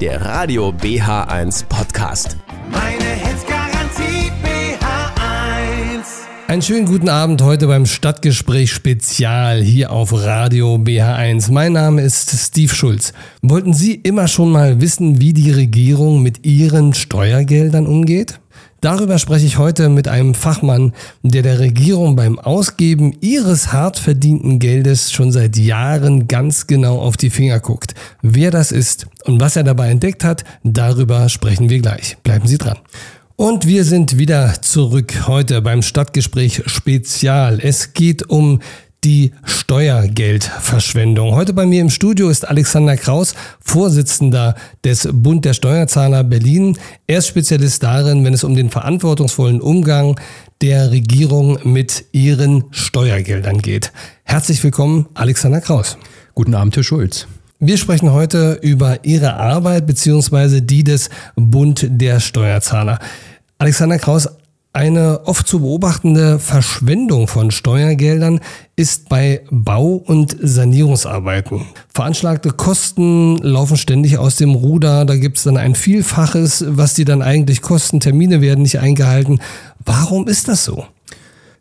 der Radio BH1 Podcast. Meine Hits BH1. Einen schönen guten Abend heute beim Stadtgespräch Spezial hier auf Radio BH1. Mein Name ist Steve Schulz. Wollten Sie immer schon mal wissen, wie die Regierung mit Ihren Steuergeldern umgeht? Darüber spreche ich heute mit einem Fachmann, der der Regierung beim Ausgeben ihres hart verdienten Geldes schon seit Jahren ganz genau auf die Finger guckt. Wer das ist und was er dabei entdeckt hat, darüber sprechen wir gleich. Bleiben Sie dran. Und wir sind wieder zurück heute beim Stadtgespräch Spezial. Es geht um die Steuergeldverschwendung. Heute bei mir im Studio ist Alexander Kraus, Vorsitzender des Bund der Steuerzahler Berlin. Er ist Spezialist darin, wenn es um den verantwortungsvollen Umgang der Regierung mit ihren Steuergeldern geht. Herzlich willkommen, Alexander Kraus. Guten Abend, Herr Schulz. Wir sprechen heute über Ihre Arbeit beziehungsweise die des Bund der Steuerzahler. Alexander Kraus, eine oft zu beobachtende Verschwendung von Steuergeldern ist bei Bau- und Sanierungsarbeiten. Veranschlagte Kosten laufen ständig aus dem Ruder, da gibt es dann ein Vielfaches, was die dann eigentlich kosten, Termine werden nicht eingehalten. Warum ist das so?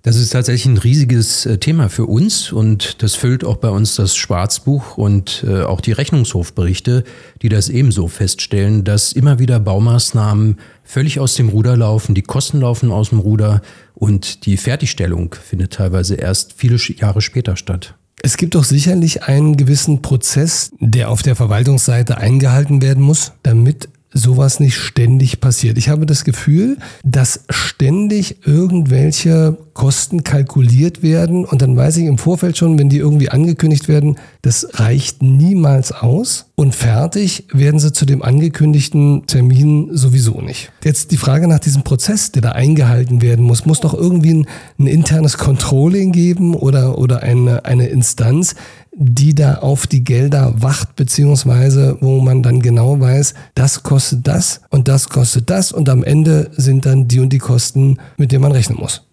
Das ist tatsächlich ein riesiges äh, Thema für uns und das füllt auch bei uns das Schwarzbuch und äh, auch die Rechnungshofberichte, die das ebenso feststellen, dass immer wieder Baumaßnahmen völlig aus dem Ruder laufen, die Kosten laufen aus dem Ruder und die Fertigstellung findet teilweise erst viele Jahre später statt. Es gibt doch sicherlich einen gewissen Prozess, der auf der Verwaltungsseite eingehalten werden muss, damit sowas nicht ständig passiert. Ich habe das Gefühl, dass ständig irgendwelche Kosten kalkuliert werden und dann weiß ich im Vorfeld schon, wenn die irgendwie angekündigt werden, das reicht niemals aus und fertig werden sie zu dem angekündigten Termin sowieso nicht. Jetzt die Frage nach diesem Prozess, der da eingehalten werden muss, muss doch irgendwie ein, ein internes Controlling geben oder, oder eine, eine Instanz, die da auf die Gelder wacht, beziehungsweise wo man dann genau weiß, das kostet das und das kostet das und am Ende sind dann die und die Kosten, mit denen man rechnen muss.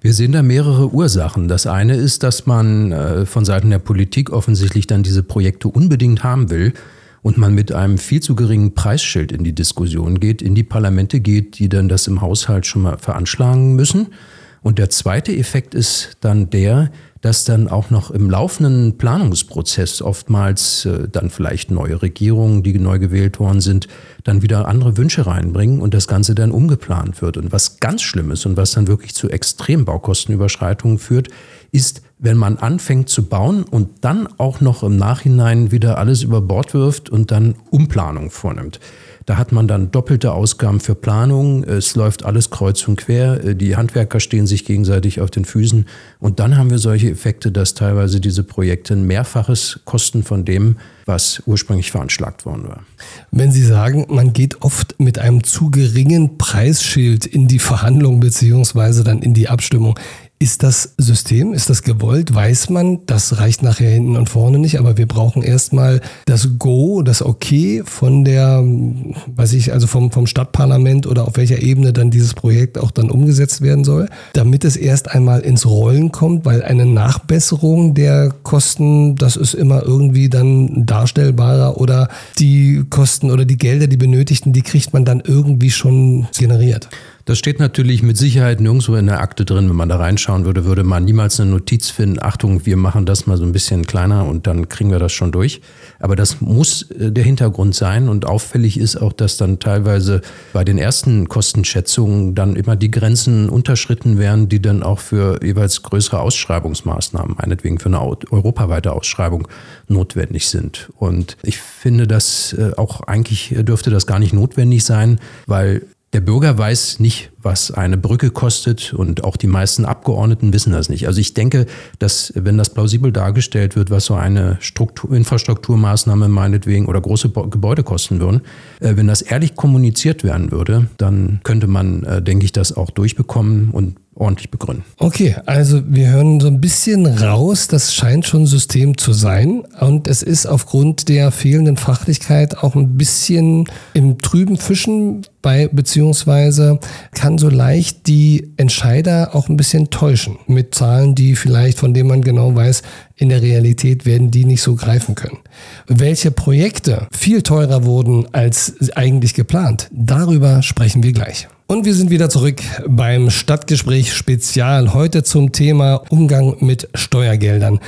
Wir sehen da mehrere Ursachen. Das eine ist, dass man äh, von Seiten der Politik offensichtlich dann diese Projekte unbedingt haben will und man mit einem viel zu geringen Preisschild in die Diskussion geht, in die Parlamente geht, die dann das im Haushalt schon mal veranschlagen müssen. Und der zweite Effekt ist dann der, dass dann auch noch im laufenden Planungsprozess oftmals äh, dann vielleicht neue Regierungen, die neu gewählt worden sind, dann wieder andere Wünsche reinbringen und das Ganze dann umgeplant wird. Und was ganz schlimm ist und was dann wirklich zu Extrembaukostenüberschreitungen führt, ist, wenn man anfängt zu bauen und dann auch noch im Nachhinein wieder alles über Bord wirft und dann Umplanung vornimmt. Da hat man dann doppelte Ausgaben für Planung. Es läuft alles kreuz und quer. Äh, die Handwerker stehen sich gegenseitig auf den Füßen. Und dann haben wir solche Effekte, dass teilweise diese Projekte ein Mehrfaches kosten von dem, was ursprünglich veranschlagt worden war. Wenn Sie sagen, man geht oft mit einem zu geringen Preisschild in die Verhandlung beziehungsweise dann in die Abstimmung, ist das System, ist das gewollt? Weiß man, das reicht nachher hinten und vorne nicht, aber wir brauchen erstmal das Go, das Okay von der, weiß ich, also vom, vom Stadtparlament oder auf welcher Ebene dann dieses Projekt auch dann umgesetzt werden soll, damit es erst einmal ins Rollen kommt, weil eine Nachbesserung der Kosten, das ist immer irgendwie dann darstellbarer oder die Kosten oder die Gelder, die benötigten, die kriegt man dann irgendwie schon generiert. Das steht natürlich mit Sicherheit nirgendwo in der Akte drin. Wenn man da reinschauen würde, würde man niemals eine Notiz finden, Achtung, wir machen das mal so ein bisschen kleiner und dann kriegen wir das schon durch. Aber das muss äh, der Hintergrund sein und auffällig ist auch, dass dann teilweise bei den ersten Kostenschätzungen dann immer die Grenzen unterschritten werden, die dann auch für jeweils größere Ausschreibungsmaßnahmen, meinetwegen für eine europaweite Ausschreibung notwendig sind. Und ich finde, dass äh, auch eigentlich dürfte das gar nicht notwendig sein, weil der Bürger weiß nicht, was eine Brücke kostet und auch die meisten Abgeordneten wissen das nicht. Also ich denke, dass wenn das plausibel dargestellt wird, was so eine Struktur, Infrastrukturmaßnahme meinetwegen oder große Gebäude kosten würden, äh, wenn das ehrlich kommuniziert werden würde, dann könnte man, äh, denke ich, das auch durchbekommen und ordentlich begründen. Okay, also wir hören so ein bisschen raus, das scheint schon System zu sein und es ist aufgrund der fehlenden Fachlichkeit auch ein bisschen im trüben Fischen bei, beziehungsweise kann so leicht die Entscheider auch ein bisschen täuschen mit Zahlen, die vielleicht, von denen man genau weiß, in der Realität werden die nicht so greifen können. Welche Projekte viel teurer wurden als eigentlich geplant, darüber sprechen wir gleich. Und wir sind wieder zurück beim Stadtgespräch Spezial. Heute zum Thema Umgang mit Steuergeldern.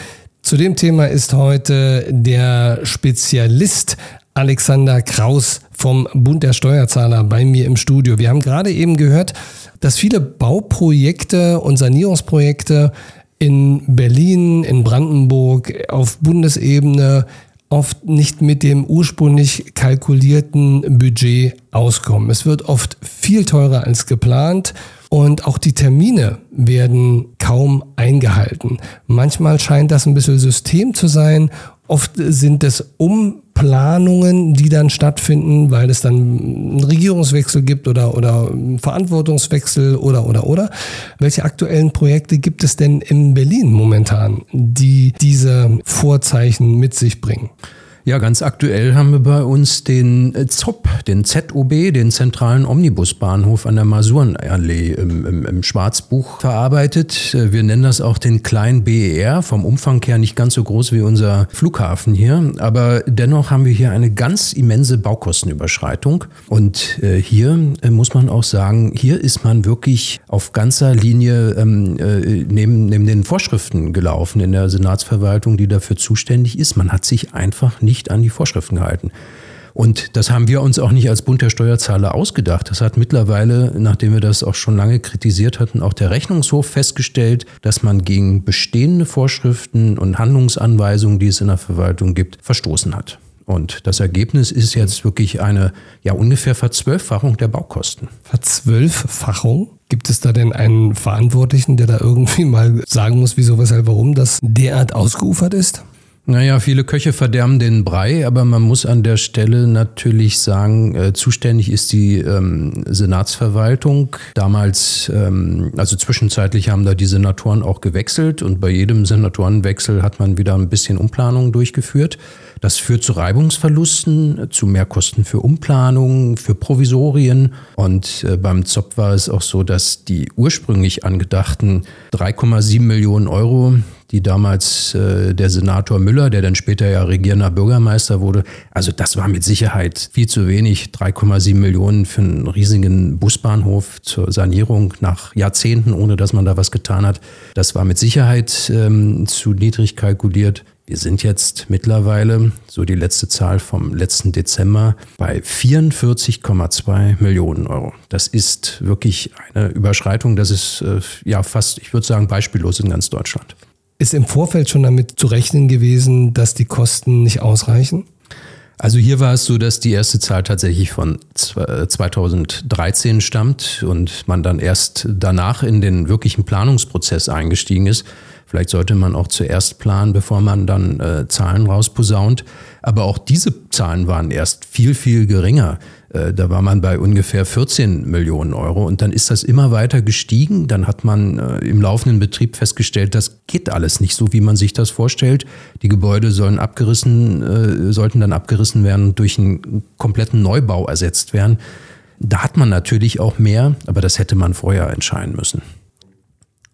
Zu dem Thema ist heute der Spezialist Alexander Kraus vom Bund der Steuerzahler bei mir im Studio. Wir haben gerade eben gehört, dass viele Bauprojekte und Sanierungsprojekte in Berlin, in Brandenburg, auf Bundesebene oft nicht mit dem ursprünglich kalkulierten Budget auskommen. Es wird oft viel teurer als geplant und auch die Termine werden kaum eingehalten. Manchmal scheint das ein bisschen System zu sein. Oft sind es Umplanungen, die dann stattfinden, weil es dann einen Regierungswechsel gibt oder, oder einen Verantwortungswechsel oder, oder, oder. Welche aktuellen Projekte gibt es denn in Berlin momentan, die diese Vorzeichen mit sich bringen? Ja, ganz aktuell haben wir bei uns den äh, ZOB, den ZOB, den zentralen Omnibusbahnhof an der Masurenallee im, im, im Schwarzbuch verarbeitet. Äh, wir nennen das auch den kleinen BER, vom Umfang her nicht ganz so groß wie unser Flughafen hier, aber dennoch haben wir hier eine ganz immense Baukostenüberschreitung. Und äh, hier äh, muss man auch sagen, hier ist man wirklich auf ganzer Linie ähm, äh, neben, neben den Vorschriften gelaufen in der Senatsverwaltung, die dafür zuständig ist. Man hat sich einfach nicht nicht an die Vorschriften gehalten. Und das haben wir uns auch nicht als Bund der Steuerzahler ausgedacht. Das hat mittlerweile, nachdem wir das auch schon lange kritisiert hatten, auch der Rechnungshof festgestellt, dass man gegen bestehende Vorschriften und Handlungsanweisungen, die es in der Verwaltung gibt, verstoßen hat. Und das Ergebnis ist jetzt wirklich eine ja ungefähr Verzwölffachung der Baukosten. Verzwölffachung? Gibt es da denn einen Verantwortlichen, der da irgendwie mal sagen muss, wieso, weshalb, warum das derart ausgeufert ist? Naja, viele Köche verderben den Brei, aber man muss an der Stelle natürlich sagen, äh, zuständig ist die ähm, Senatsverwaltung. Damals, ähm, also zwischenzeitlich haben da die Senatoren auch gewechselt und bei jedem Senatorenwechsel hat man wieder ein bisschen Umplanung durchgeführt. Das führt zu Reibungsverlusten, zu Mehrkosten für Umplanungen, für Provisorien. Und äh, beim ZOP war es auch so, dass die ursprünglich angedachten 3,7 Millionen Euro, die damals äh, der Senator Müller, der dann später ja regierender Bürgermeister wurde, also das war mit Sicherheit viel zu wenig. 3,7 Millionen für einen riesigen Busbahnhof zur Sanierung nach Jahrzehnten, ohne dass man da was getan hat. Das war mit Sicherheit ähm, zu niedrig kalkuliert. Wir sind jetzt mittlerweile, so die letzte Zahl vom letzten Dezember, bei 44,2 Millionen Euro. Das ist wirklich eine Überschreitung, das ist äh, ja fast, ich würde sagen, beispiellos in ganz Deutschland. Ist im Vorfeld schon damit zu rechnen gewesen, dass die Kosten nicht ausreichen? Also hier war es so, dass die erste Zahl tatsächlich von 2013 stammt und man dann erst danach in den wirklichen Planungsprozess eingestiegen ist. Vielleicht sollte man auch zuerst planen, bevor man dann äh, Zahlen rausposaunt. Aber auch diese Zahlen waren erst viel, viel geringer. Äh, da war man bei ungefähr 14 Millionen Euro und dann ist das immer weiter gestiegen. Dann hat man äh, im laufenden Betrieb festgestellt, das geht alles nicht so, wie man sich das vorstellt. Die Gebäude sollen abgerissen, äh, sollten dann abgerissen werden und durch einen kompletten Neubau ersetzt werden. Da hat man natürlich auch mehr, aber das hätte man vorher entscheiden müssen.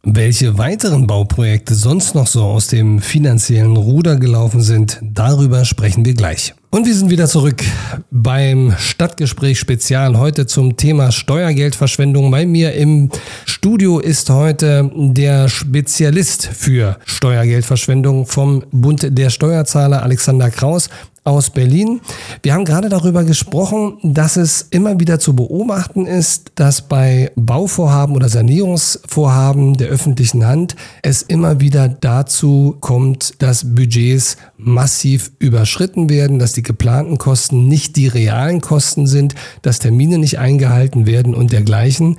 Welche weiteren Bauprojekte sonst noch so aus dem finanziellen Ruder gelaufen sind, darüber sprechen wir gleich. Und wir sind wieder zurück beim Stadtgespräch Spezial heute zum Thema Steuergeldverschwendung. Bei mir im Studio ist heute der Spezialist für Steuergeldverschwendung vom Bund der Steuerzahler Alexander Kraus aus Berlin. Wir haben gerade darüber gesprochen, dass es immer wieder zu beobachten ist, dass bei Bauvorhaben oder Sanierungsvorhaben der öffentlichen Hand es immer wieder dazu kommt, dass Budgets massiv überschritten werden, dass die geplanten Kosten nicht die realen Kosten sind, dass Termine nicht eingehalten werden und dergleichen.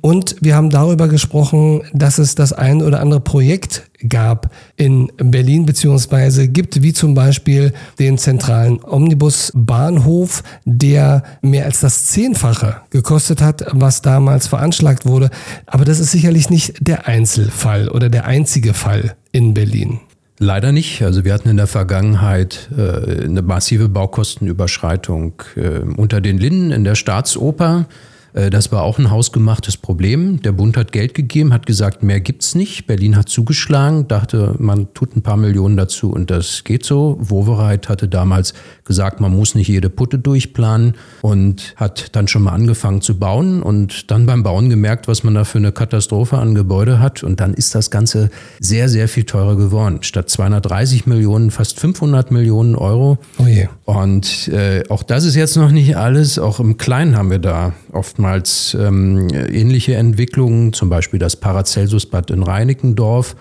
Und wir haben darüber gesprochen, dass es das ein oder andere Projekt gab in Berlin, beziehungsweise gibt, wie zum Beispiel den zentralen Omnibusbahnhof, der mehr als das Zehnfache gekostet hat, was damals veranschlagt wurde. Aber das ist sicherlich nicht der Einzelfall oder der einzige Fall in Berlin. Leider nicht. Also wir hatten in der Vergangenheit äh, eine massive Baukostenüberschreitung äh, unter den Linden in der Staatsoper. Äh, das war auch ein hausgemachtes Problem. Der Bund hat Geld gegeben, hat gesagt, mehr gibt's nicht. Berlin hat zugeschlagen, dachte, man tut ein paar Millionen dazu und das geht so. Wovereit hatte damals gesagt, man muss nicht jede Putte durchplanen und hat dann schon mal angefangen zu bauen und dann beim Bauen gemerkt, was man da für eine Katastrophe an Gebäude hat und dann ist das Ganze sehr, sehr viel teurer geworden. Statt 230 Millionen, fast 500 Millionen Euro. Oh je. Und äh, auch das ist jetzt noch nicht alles. Auch im Kleinen haben wir da oftmals ähm, ähnliche Entwicklungen, zum Beispiel das Paracelsusbad in Reinickendorf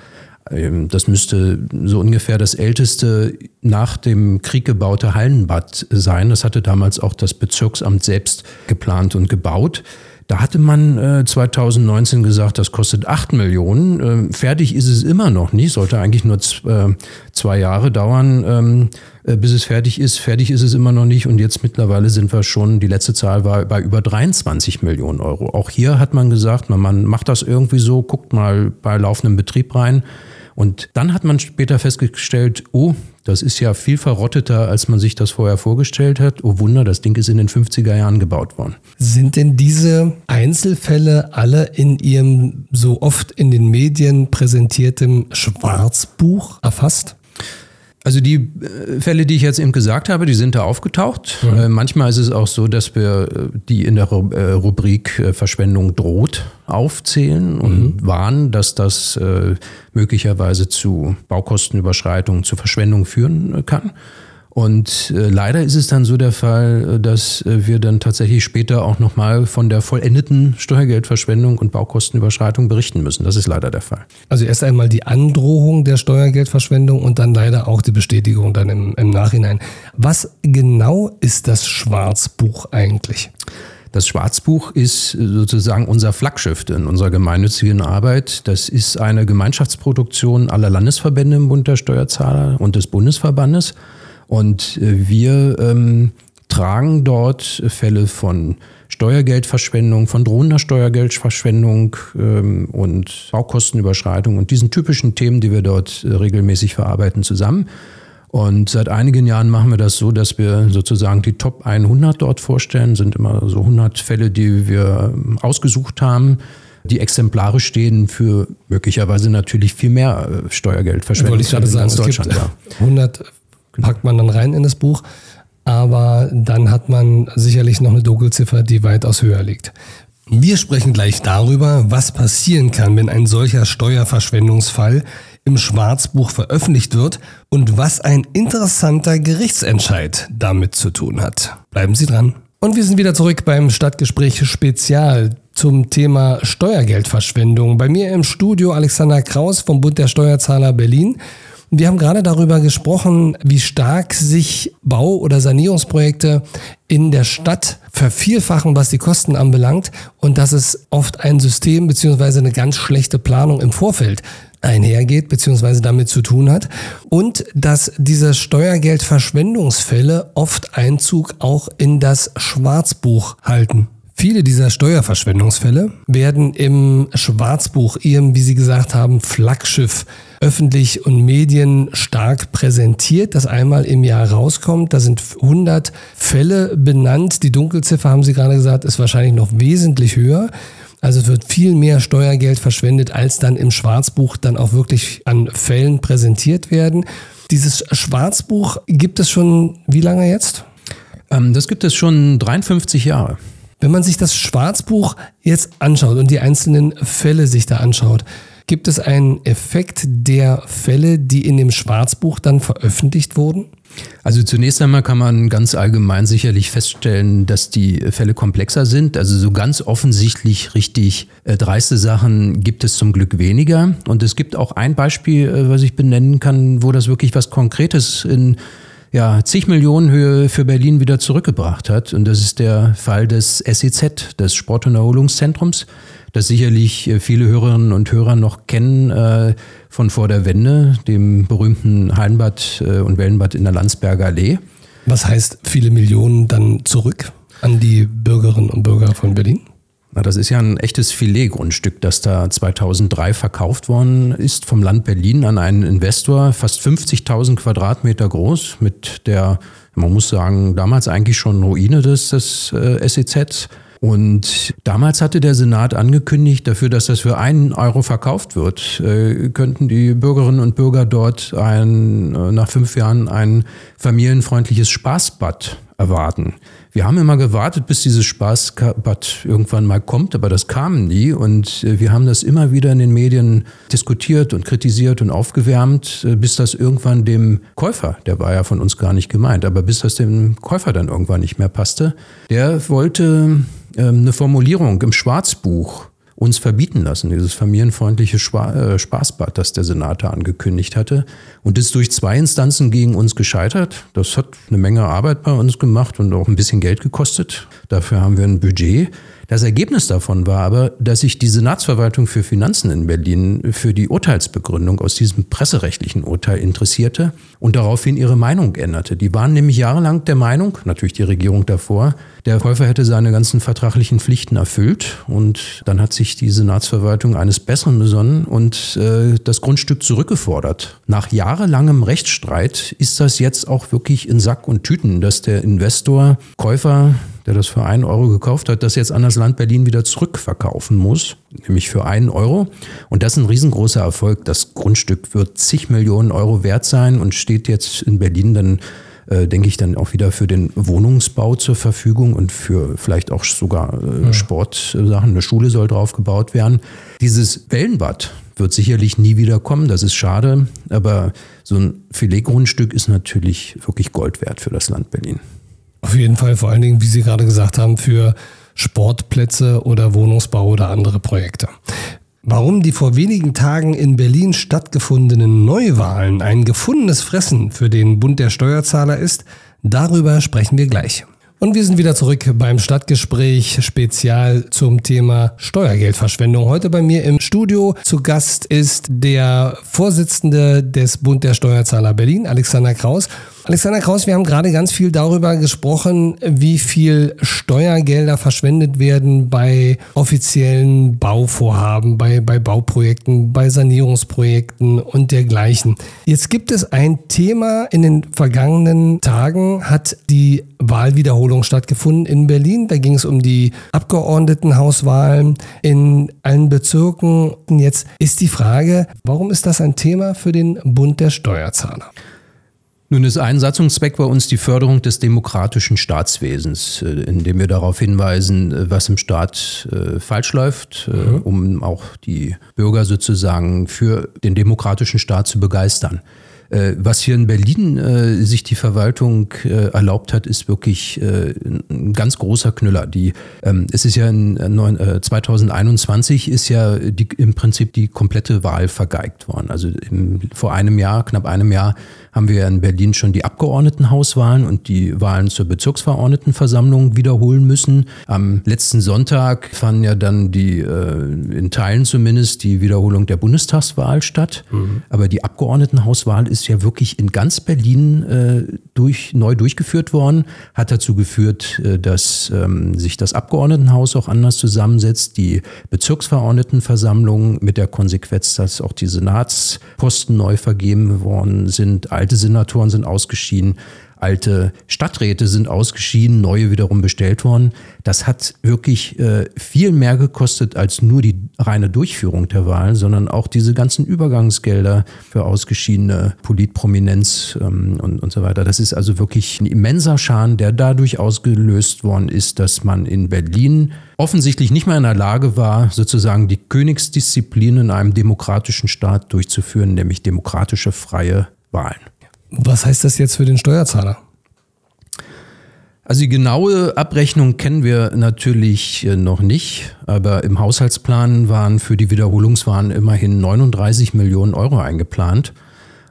ähm, das müsste so ungefähr das älteste nach dem Krieg gebaute Hallenbad sein. Das hatte damals auch das Bezirksamt selbst geplant und gebaut. Da hatte man äh, 2019 gesagt, das kostet 8 Millionen. Äh, fertig ist es immer noch nicht, sollte eigentlich nur äh, zwei Jahre dauern, ähm, äh, bis es fertig ist. Fertig ist es immer noch nicht und jetzt mittlerweile sind wir schon, die letzte Zahl war bei über 23 Millionen Euro. Auch hier hat man gesagt, man, man macht das irgendwie so, guckt mal bei laufendem Betrieb rein. Und dann hat man später festgestellt, oh, das ist ja viel verrotteter, als man sich das vorher vorgestellt hat. Oh Wunder, das Ding ist in den 50er Jahren gebaut worden. Sind denn diese Einzelfälle alle in Ihrem so oft in den Medien präsentierten Schwarzbuch erfasst? Also die äh, Fälle, die ich jetzt eben gesagt habe, die sind da aufgetaucht. Mhm. Äh, manchmal ist es auch so, dass wir äh, die in der Rubrik Verschwendung droht aufzählen und mhm. warnen, dass das möglicherweise zu Baukostenüberschreitungen, zu Verschwendung führen kann. Und äh, leider ist es dann so der Fall, äh, dass äh, wir dann tatsächlich später auch nochmal von der vollendeten Steuergeldverschwendung und Baukostenüberschreitung berichten müssen. Das ist leider der Fall. Also erst einmal die Androhung der Steuergeldverschwendung und dann leider auch die Bestätigung dann im, im Nachhinein. Was genau ist das Schwarzbuch eigentlich? Das Schwarzbuch ist äh, sozusagen unser Flaggschiff in unserer gemeinnützigen Arbeit. Das ist eine Gemeinschaftsproduktion aller Landesverbände im Bund der Steuerzahler und des Bundesverbandes. Und äh, wir ähm, tragen dort Fälle von Steuergeldverschwendung, von drohender Steuergeldverschwendung ähm, und Baukostenüberschreitung und diesen typischen Themen, die wir dort äh, regelmäßig verarbeiten, zusammen. Und seit einigen Jahren machen wir das so, dass wir sozusagen die Top 100 dort vorstellen. Sind immer so 100 Fälle, die wir ähm, ausgesucht haben, die exemplarisch stehen für möglicherweise natürlich viel mehr äh, Steuergeldverschwendung Wollte ich gerade sagen, es gibt ja. 100 Genau. packt man dann rein in das Buch. Aber dann hat man sicherlich noch eine Dunkelziffer, die weitaus höher liegt. Wir sprechen gleich darüber, was passieren kann, wenn ein solcher Steuerverschwendungsfall im Schwarzbuch veröffentlicht wird und was ein interessanter Gerichtsentscheid damit zu tun hat. Bleiben Sie dran. Und wir sind wieder zurück beim Stadtgespräch Spezial zum Thema Steuergeldverschwendung. Bei mir im Studio Alexander Kraus vom Bund der Steuerzahler Berlin wir haben gerade darüber gesprochen, wie stark sich Bau- oder Sanierungsprojekte in der Stadt vervielfachen, was die Kosten anbelangt und dass es oft ein System beziehungsweise eine ganz schlechte Planung im Vorfeld einhergeht beziehungsweise damit zu tun hat und dass diese Steuergeldverschwendungsfälle oft Einzug auch in das Schwarzbuch halten. Viele dieser Steuerverschwendungsfälle werden im Schwarzbuch, ihrem, wie Sie gesagt haben, Flaggschiff öffentlich und Medien stark präsentiert, das einmal im Jahr rauskommt. Da sind 100 Fälle benannt. Die Dunkelziffer, haben Sie gerade gesagt, ist wahrscheinlich noch wesentlich höher. Also es wird viel mehr Steuergeld verschwendet, als dann im Schwarzbuch dann auch wirklich an Fällen präsentiert werden. Dieses Schwarzbuch gibt es schon wie lange jetzt? Ähm, das gibt es schon 53 Jahre. Wenn man sich das Schwarzbuch jetzt anschaut und die einzelnen Fälle sich da anschaut, gibt es einen Effekt der Fälle, die in dem Schwarzbuch dann veröffentlicht wurden? Also zunächst einmal kann man ganz allgemein sicherlich feststellen, dass die Fälle komplexer sind. Also so ganz offensichtlich richtig äh, dreiste Sachen gibt es zum Glück weniger. Und es gibt auch ein Beispiel, äh, was ich benennen kann, wo das wirklich was Konkretes in ja, zig Millionen Höhe für Berlin wieder zurückgebracht hat. Und das ist der Fall des SEZ, des Sport- und Erholungszentrums. das sicherlich äh, viele Hörerinnen und Hörer noch kennen äh, von vor der Wende, dem berühmten Hallenbad äh, und Wellenbad in der Landsberger Allee. Was heißt viele Millionen dann zurück an die Bürgerinnen und Bürger von Berlin? Na, das ist ja ein echtes Filetgrundstück, das da 2003 verkauft worden ist vom Land Berlin an einen Investor, fast 50.000 Quadratmeter groß, mit der, man muss sagen, damals eigentlich schon Ruine des, des äh, SEZ. Und damals hatte der Senat angekündigt, dafür, dass das für einen Euro verkauft wird, äh, könnten die Bürgerinnen und Bürger dort ein, äh, nach fünf Jahren ein familienfreundliches Spaßbad erwarten. Wir haben immer gewartet, bis dieses Spaßbad irgendwann mal kommt, aber das kam nie. Und äh, wir haben das immer wieder in den Medien diskutiert und kritisiert und aufgewärmt, äh, bis das irgendwann dem Käufer, der war ja von uns gar nicht gemeint, aber bis das dem Käufer dann irgendwann nicht mehr passte, der wollte ähm, eine Formulierung im Schwarzbuch uns verbieten lassen, dieses familienfreundliche äh, Spaßbad, das der Senator angekündigt hatte. Und ist durch zwei Instanzen gegen uns gescheitert. Das hat eine Menge Arbeit bei uns gemacht und auch ein bisschen Geld gekostet. Dafür haben wir ein Budget. Das Ergebnis davon war aber, dass sich die Senatsverwaltung für Finanzen in Berlin für die Urteilsbegründung aus diesem presserechtlichen Urteil interessierte und daraufhin ihre Meinung änderte. Die waren nämlich jahrelang der Meinung, natürlich die Regierung davor, der Käufer hätte seine ganzen vertraglichen Pflichten erfüllt und dann hat sich die Senatsverwaltung eines Besseren besonnen und äh, das Grundstück zurückgefordert. Nach jahrelangem Rechtsstreit ist das jetzt auch wirklich in Sack und Tüten, dass der Investor Käufer der das für einen Euro gekauft hat, das jetzt an das Land Berlin wieder zurückverkaufen muss, nämlich für einen Euro. Und das ist ein riesengroßer Erfolg. Das Grundstück wird zig Millionen Euro wert sein und steht jetzt in Berlin dann äh, denke ich, dann auch wieder für den Wohnungsbau zur Verfügung und für vielleicht auch sogar äh, ja. Sportsachen. Eine Schule soll drauf gebaut werden. Dieses Wellenbad wird sicherlich nie wieder kommen, das ist schade, aber so ein Filetgrundstück ist natürlich wirklich Gold wert für das Land Berlin. Auf jeden Fall, vor allen Dingen, wie Sie gerade gesagt haben, für Sportplätze oder Wohnungsbau oder andere Projekte. Warum die vor wenigen Tagen in Berlin stattgefundenen Neuwahlen ein gefundenes Fressen für den Bund der Steuerzahler ist, darüber sprechen wir gleich. Und wir sind wieder zurück beim Stadtgespräch Spezial zum Thema Steuergeldverschwendung. Heute bei mir im Studio zu Gast ist der Vorsitzende des Bund der Steuerzahler Berlin, Alexander Kraus. Alexander Kraus, wir haben gerade ganz viel darüber gesprochen, wie viel Steuergelder verschwendet werden bei offiziellen Bauvorhaben, bei, bei Bauprojekten, bei Sanierungsprojekten und dergleichen. Jetzt gibt es ein Thema in den vergangenen Tagen, hat die Wahlwiederholung stattgefunden in Berlin. Da ging es um die Abgeordnetenhauswahlen in allen Bezirken. Und jetzt ist die Frage, warum ist das ein Thema für den Bund der Steuerzahler? Nun ist ein Satzungszweck bei uns die Förderung des demokratischen Staatswesens, äh, indem wir darauf hinweisen, äh, was im Staat äh, falsch läuft, mhm. um auch die Bürger sozusagen für den demokratischen Staat zu begeistern. Was hier in Berlin äh, sich die Verwaltung äh, erlaubt hat, ist wirklich äh, ein ganz großer Knüller. Die, ähm, es ist ja in äh, 2021 ist ja die, im Prinzip die komplette Wahl vergeigt worden. Also im, vor einem Jahr, knapp einem Jahr, haben wir in Berlin schon die Abgeordnetenhauswahlen und die Wahlen zur Bezirksverordnetenversammlung wiederholen müssen. Am letzten Sonntag fanden ja dann die, äh, in Teilen zumindest, die Wiederholung der Bundestagswahl statt. Mhm. Aber die Abgeordnetenhauswahl ist ja wirklich in ganz Berlin äh, durch, neu durchgeführt worden, hat dazu geführt, äh, dass ähm, sich das Abgeordnetenhaus auch anders zusammensetzt, die Bezirksverordnetenversammlung mit der Konsequenz, dass auch die Senatsposten neu vergeben worden sind. Alte Senatoren sind ausgeschieden, alte Stadträte sind ausgeschieden, neue wiederum bestellt worden. Das hat wirklich äh, viel mehr gekostet als nur die reine Durchführung der Wahlen, sondern auch diese ganzen Übergangsgelder für ausgeschiedene Politprominenz ähm, und, und so weiter. Das ist also wirklich ein immenser Schaden, der dadurch ausgelöst worden ist, dass man in Berlin offensichtlich nicht mehr in der Lage war, sozusagen die Königsdisziplin in einem demokratischen Staat durchzuführen, nämlich demokratische freie Wahlen. Was heißt das jetzt für den Steuerzahler? Also die genaue Abrechnung kennen wir natürlich äh, noch nicht, aber im Haushaltsplan waren für die Wiederholungswahlen immerhin 39 Millionen Euro eingeplant.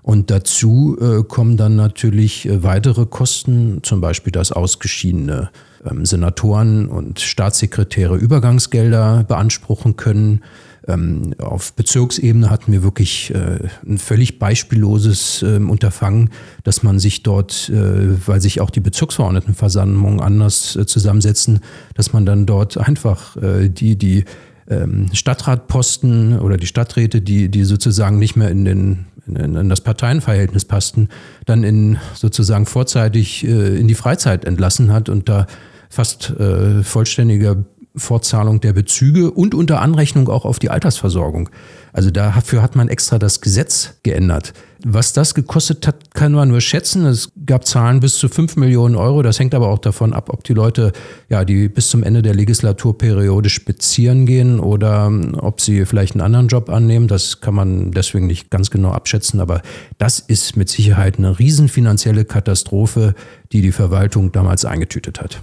Und dazu äh, kommen dann natürlich äh, weitere Kosten, zum Beispiel das ausgeschiedene ähm, Senatoren und Staatssekretäre Übergangsgelder beanspruchen können. Ähm, auf Bezirksebene hatten wir wirklich äh, ein völlig beispielloses äh, Unterfangen, dass man sich dort, äh, weil sich auch die Bezirksverordnetenversammlungen anders äh, zusammensetzen, dass man dann dort einfach äh, die, die ähm, Stadtratposten oder die Stadträte, die, die sozusagen nicht mehr in, den, in, das Parteienverhältnis passten, dann in sozusagen vorzeitig äh, in die Freizeit entlassen hat und da fast äh, vollständiger Fortzahlung der Bezüge und unter Anrechnung auch auf die Altersversorgung. Also dafür hat man extra das Gesetz geändert. Was das gekostet hat, kann man nur schätzen. Es gab Zahlen bis zu 5 Millionen Euro. Das hängt aber auch davon ab, ob die Leute, ja, die bis zum Ende der Legislaturperiode spazieren gehen oder ähm, ob sie vielleicht einen anderen Job annehmen. Das kann man deswegen nicht ganz genau abschätzen. Aber das ist mit Sicherheit eine riesenfinanzielle Katastrophe, die die Verwaltung damals eingetütet hat.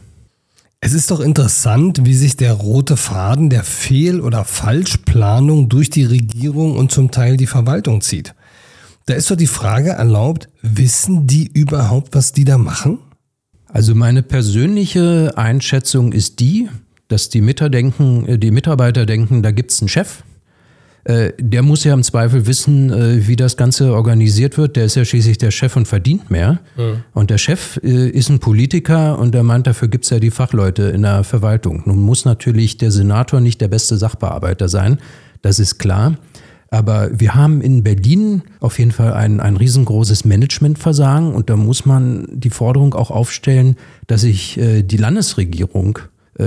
Es ist doch interessant, wie sich der rote Faden der Fehl- oder Falschplanung durch die Regierung und zum Teil die Verwaltung zieht. Da ist doch die Frage erlaubt, wissen die überhaupt, was die da machen? Also meine persönliche Einschätzung ist die, dass die, die Mitarbeiter denken, da gibt es einen Chef, äh, der muss ja im Zweifel wissen, äh, wie das Ganze organisiert wird. Der ist ja schließlich der Chef und verdient mehr. Mhm. Und der Chef äh, ist ein Politiker und der meint, dafür gibt es ja die Fachleute in der Verwaltung. Nun muss natürlich der Senator nicht der beste Sachbearbeiter sein, das ist klar. Aber wir haben in Berlin auf jeden Fall ein, ein riesengroßes Managementversagen und da muss man die Forderung auch aufstellen, dass sich äh, die Landesregierung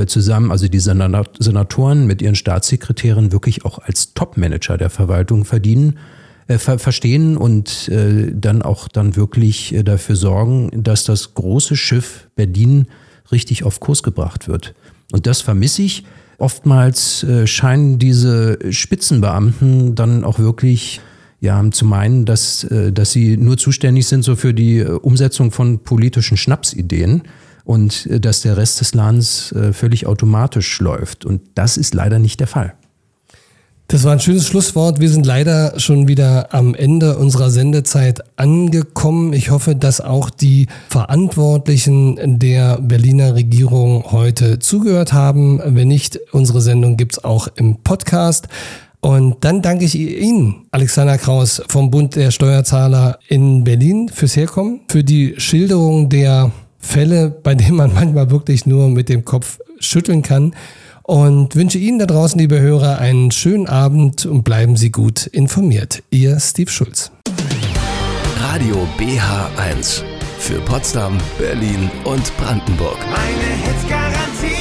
zusammen, also die Senatoren mit ihren Staatssekretären wirklich auch als Top-Manager der Verwaltung verdienen, äh, ver verstehen und äh, dann auch dann wirklich äh, dafür sorgen, dass das große Schiff Berlin richtig auf Kurs gebracht wird. Und das vermisse ich. Oftmals äh, scheinen diese Spitzenbeamten dann auch wirklich ja, zu meinen, dass, äh, dass sie nur zuständig sind so für die Umsetzung von politischen Schnapsideen und äh, dass der Rest des Landes äh, völlig automatisch läuft. Und das ist leider nicht der Fall. Das war ein schönes Schlusswort. Wir sind leider schon wieder am Ende unserer Sendezeit angekommen. Ich hoffe, dass auch die Verantwortlichen der Berliner Regierung heute zugehört haben. Wenn nicht, unsere Sendung gibt es auch im Podcast. Und dann danke ich Ihnen, Alexander Kraus vom Bund der Steuerzahler in Berlin, fürs Herkommen, für die Schilderung der Fälle, bei denen man manchmal wirklich nur mit dem Kopf schütteln kann. Und wünsche Ihnen da draußen, liebe Hörer, einen schönen Abend und bleiben Sie gut informiert. Ihr Steve Schulz. Radio BH1 für Potsdam, Berlin und Brandenburg. Meine Hits.